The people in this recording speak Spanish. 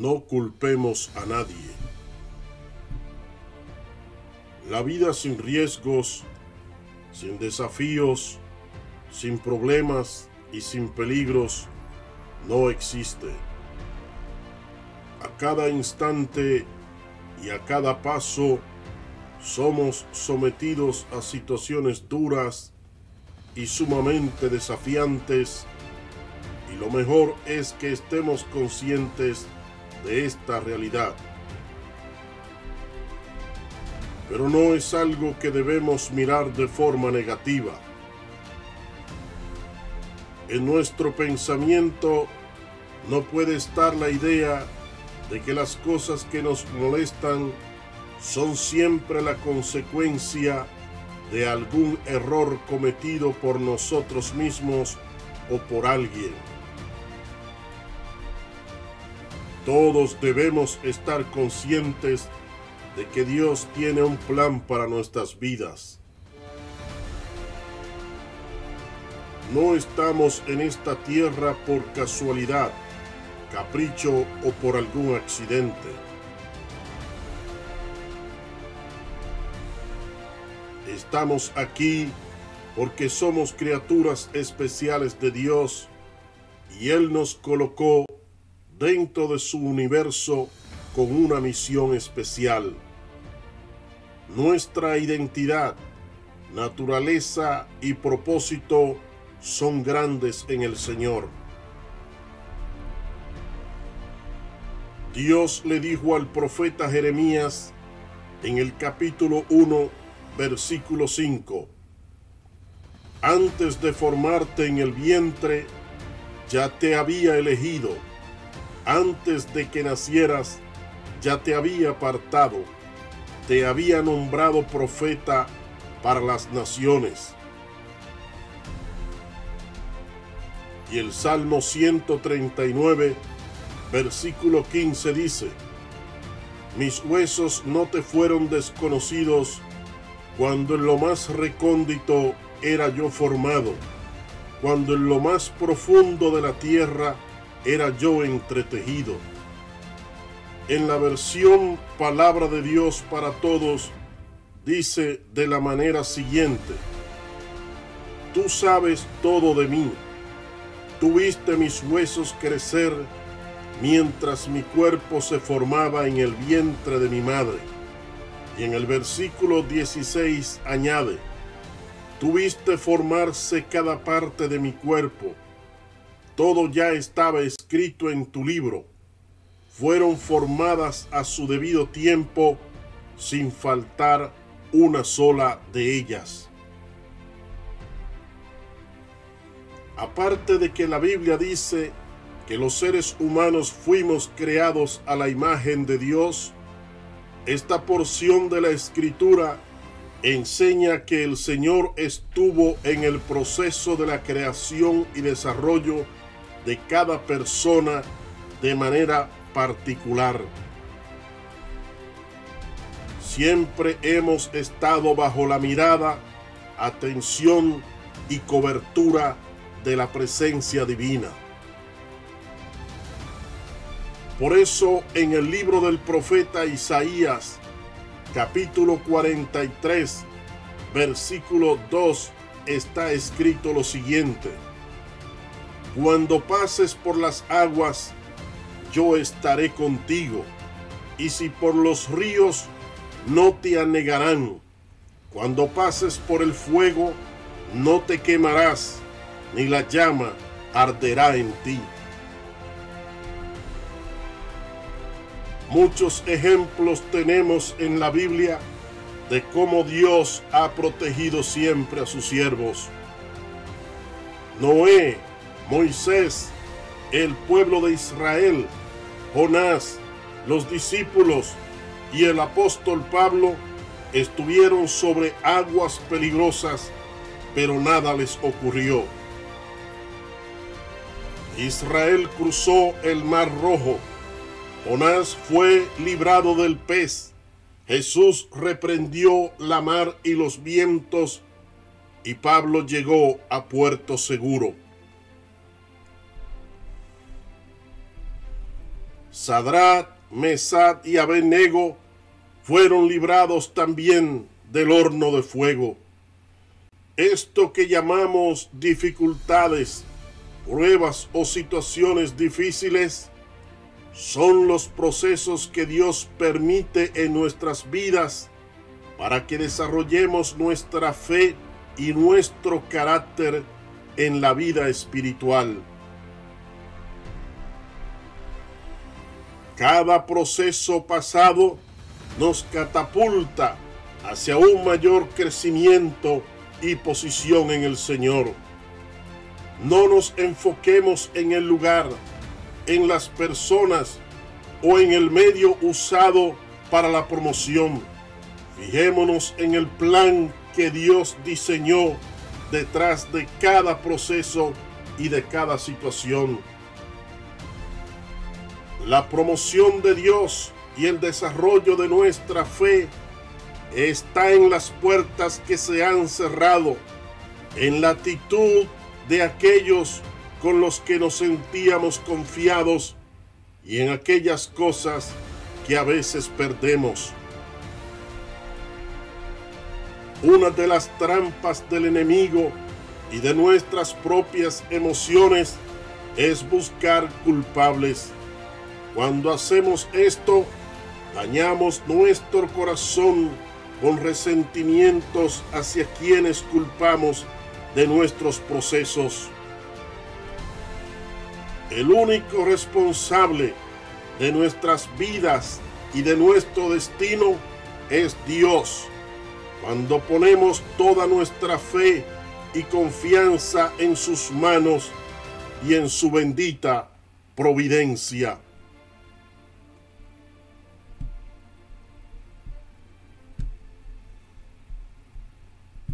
no culpemos a nadie. La vida sin riesgos, sin desafíos, sin problemas y sin peligros no existe. A cada instante y a cada paso somos sometidos a situaciones duras y sumamente desafiantes y lo mejor es que estemos conscientes de esta realidad. Pero no es algo que debemos mirar de forma negativa. En nuestro pensamiento no puede estar la idea de que las cosas que nos molestan son siempre la consecuencia de algún error cometido por nosotros mismos o por alguien. Todos debemos estar conscientes de que Dios tiene un plan para nuestras vidas. No estamos en esta tierra por casualidad, capricho o por algún accidente. Estamos aquí porque somos criaturas especiales de Dios y Él nos colocó dentro de su universo con una misión especial. Nuestra identidad, naturaleza y propósito son grandes en el Señor. Dios le dijo al profeta Jeremías en el capítulo 1, versículo 5, Antes de formarte en el vientre, ya te había elegido, antes de que nacieras, ya te había apartado, te había nombrado profeta para las naciones. Y el Salmo 139, versículo 15 dice, Mis huesos no te fueron desconocidos cuando en lo más recóndito era yo formado, cuando en lo más profundo de la tierra era yo entretejido. En la versión Palabra de Dios para Todos dice de la manera siguiente, Tú sabes todo de mí, tú viste mis huesos crecer mientras mi cuerpo se formaba en el vientre de mi madre. Y en el versículo 16 añade, tuviste formarse cada parte de mi cuerpo, todo ya estaba escrito en tu libro, fueron formadas a su debido tiempo, sin faltar una sola de ellas. Aparte de que la Biblia dice que los seres humanos fuimos creados a la imagen de Dios, esta porción de la escritura enseña que el Señor estuvo en el proceso de la creación y desarrollo de cada persona de manera particular. Siempre hemos estado bajo la mirada, atención y cobertura de la presencia divina. Por eso en el libro del profeta Isaías, capítulo 43, versículo 2, está escrito lo siguiente. Cuando pases por las aguas, yo estaré contigo, y si por los ríos, no te anegarán. Cuando pases por el fuego, no te quemarás, ni la llama arderá en ti. Muchos ejemplos tenemos en la Biblia de cómo Dios ha protegido siempre a sus siervos. Noé, Moisés, el pueblo de Israel, Jonás, los discípulos y el apóstol Pablo estuvieron sobre aguas peligrosas, pero nada les ocurrió. Israel cruzó el mar rojo Jonás fue librado del pez. Jesús reprendió la mar y los vientos y Pablo llegó a puerto seguro. Sadrat, Mesad y Abednego fueron librados también del horno de fuego. Esto que llamamos dificultades, pruebas o situaciones difíciles son los procesos que Dios permite en nuestras vidas para que desarrollemos nuestra fe y nuestro carácter en la vida espiritual. Cada proceso pasado nos catapulta hacia un mayor crecimiento y posición en el Señor. No nos enfoquemos en el lugar, en las personas o en el medio usado para la promoción. Fijémonos en el plan que Dios diseñó detrás de cada proceso y de cada situación. La promoción de Dios y el desarrollo de nuestra fe está en las puertas que se han cerrado, en la actitud de aquellos con los que nos sentíamos confiados y en aquellas cosas que a veces perdemos. Una de las trampas del enemigo y de nuestras propias emociones es buscar culpables. Cuando hacemos esto, dañamos nuestro corazón con resentimientos hacia quienes culpamos de nuestros procesos. El único responsable de nuestras vidas y de nuestro destino es Dios. Cuando ponemos toda nuestra fe y confianza en sus manos y en su bendita providencia.